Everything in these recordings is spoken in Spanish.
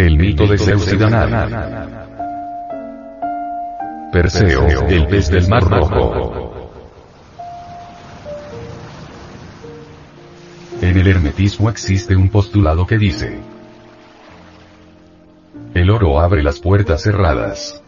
El mito de Zeus y Danae. Perseo, el pez del mar rojo. En el hermetismo existe un postulado que dice, el oro abre las puertas cerradas.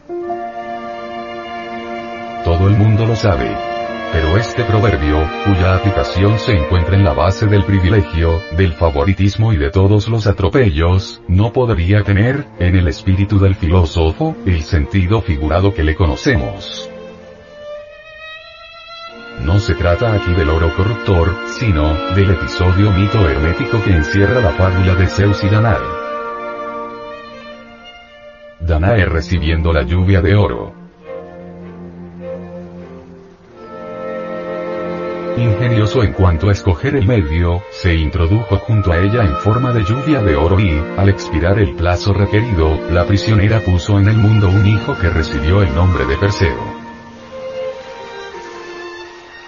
Todo el mundo lo sabe. Pero este proverbio, cuya aplicación se encuentra en la base del privilegio, del favoritismo y de todos los atropellos, no podría tener, en el espíritu del filósofo, el sentido figurado que le conocemos. No se trata aquí del oro corruptor, sino, del episodio mito hermético que encierra la fábula de Zeus y Danae. Danae recibiendo la lluvia de oro. Ingenioso en cuanto a escoger el medio, se introdujo junto a ella en forma de lluvia de oro y, al expirar el plazo requerido, la prisionera puso en el mundo un hijo que recibió el nombre de Perseo.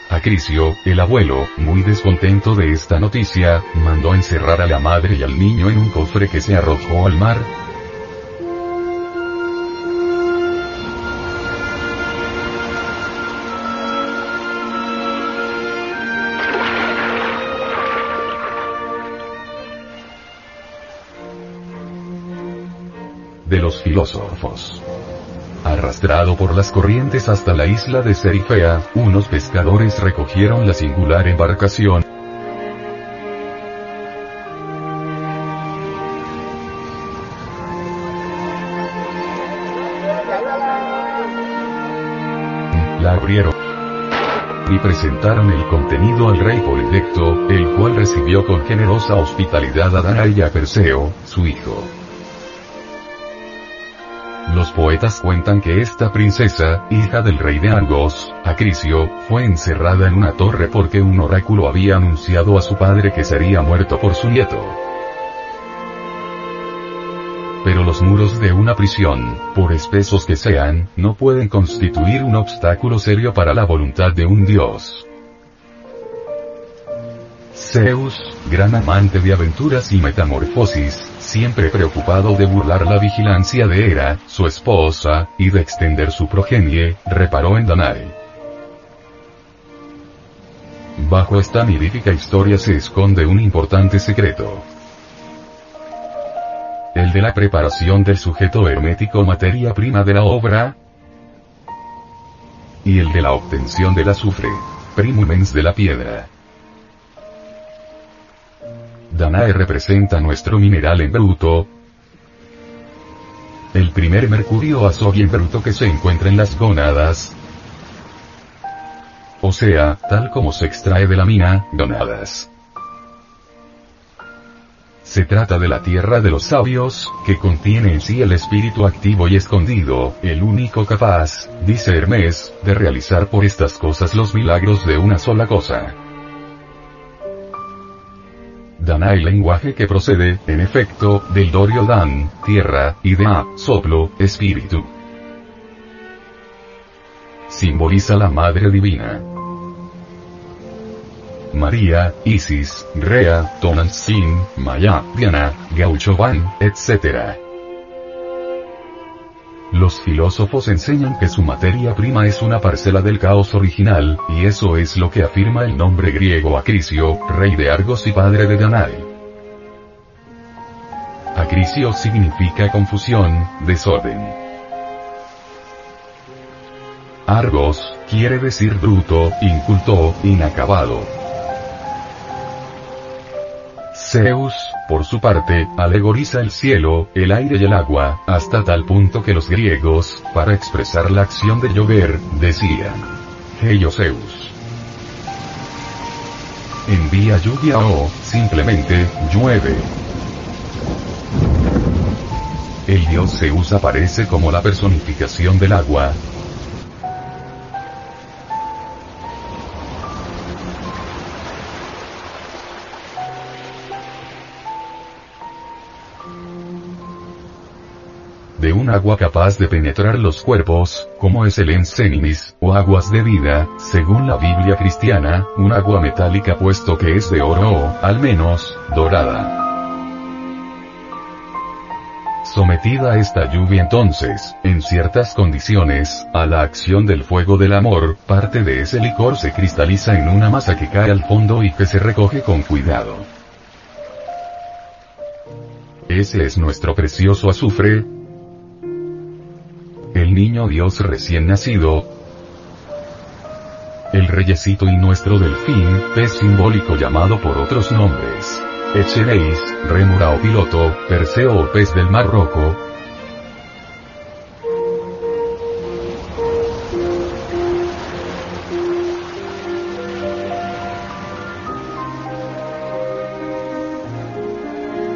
Acrisio, el abuelo, muy descontento de esta noticia, mandó encerrar a la madre y al niño en un cofre que se arrojó al mar, de los filósofos. Arrastrado por las corrientes hasta la isla de Serifea, unos pescadores recogieron la singular embarcación. La abrieron y presentaron el contenido al rey Polidecto, el cual recibió con generosa hospitalidad a Danae y a Perseo, su hijo. Los poetas cuentan que esta princesa, hija del rey de Argos, Acrisio, fue encerrada en una torre porque un oráculo había anunciado a su padre que sería muerto por su nieto. Pero los muros de una prisión, por espesos que sean, no pueden constituir un obstáculo serio para la voluntad de un dios. Zeus, gran amante de aventuras y metamorfosis, siempre preocupado de burlar la vigilancia de Hera, su esposa, y de extender su progenie, reparó en Danae. Bajo esta mirífica historia se esconde un importante secreto. El de la preparación del sujeto hermético materia prima de la obra, y el de la obtención del azufre, primumens de la piedra. Danae representa nuestro mineral en bruto. El primer mercurio azul en bruto que se encuentra en las gónadas. O sea, tal como se extrae de la mina, gónadas. Se trata de la tierra de los sabios, que contiene en sí el espíritu activo y escondido, el único capaz, dice Hermes, de realizar por estas cosas los milagros de una sola cosa. Danae lenguaje que procede, en efecto, del dorio dan, tierra, y de a, soplo, espíritu. Simboliza la Madre Divina. María, Isis, Rea, Tonantzin, Maya, Diana, Gauchoban, etc. Los filósofos enseñan que su materia prima es una parcela del caos original, y eso es lo que afirma el nombre griego Acrisio, rey de Argos y padre de Danae. Acrisio significa confusión, desorden. Argos, quiere decir bruto, inculto, inacabado. Zeus, por su parte, alegoriza el cielo, el aire y el agua, hasta tal punto que los griegos, para expresar la acción de llover, decían, Heyo Zeus. Envía lluvia o, simplemente, llueve. El dios Zeus aparece como la personificación del agua, de un agua capaz de penetrar los cuerpos, como es el ensenimis, o aguas de vida, según la Biblia cristiana, un agua metálica puesto que es de oro o, al menos, dorada. Sometida esta lluvia entonces, en ciertas condiciones, a la acción del fuego del amor, parte de ese licor se cristaliza en una masa que cae al fondo y que se recoge con cuidado. Ese es nuestro precioso azufre. El niño Dios recién nacido. El reyesito y nuestro delfín, pez simbólico llamado por otros nombres. Echereis, rémora o piloto, Perseo o pez del Mar Rojo,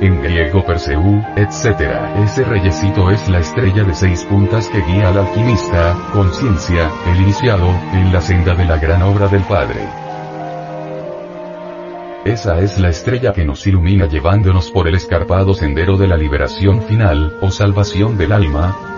en griego Perseú, etc. Ese reyesito es la estrella de seis puntas que guía al alquimista, conciencia, el iniciado, en la senda de la gran obra del Padre. Esa es la estrella que nos ilumina llevándonos por el escarpado sendero de la liberación final, o salvación del alma,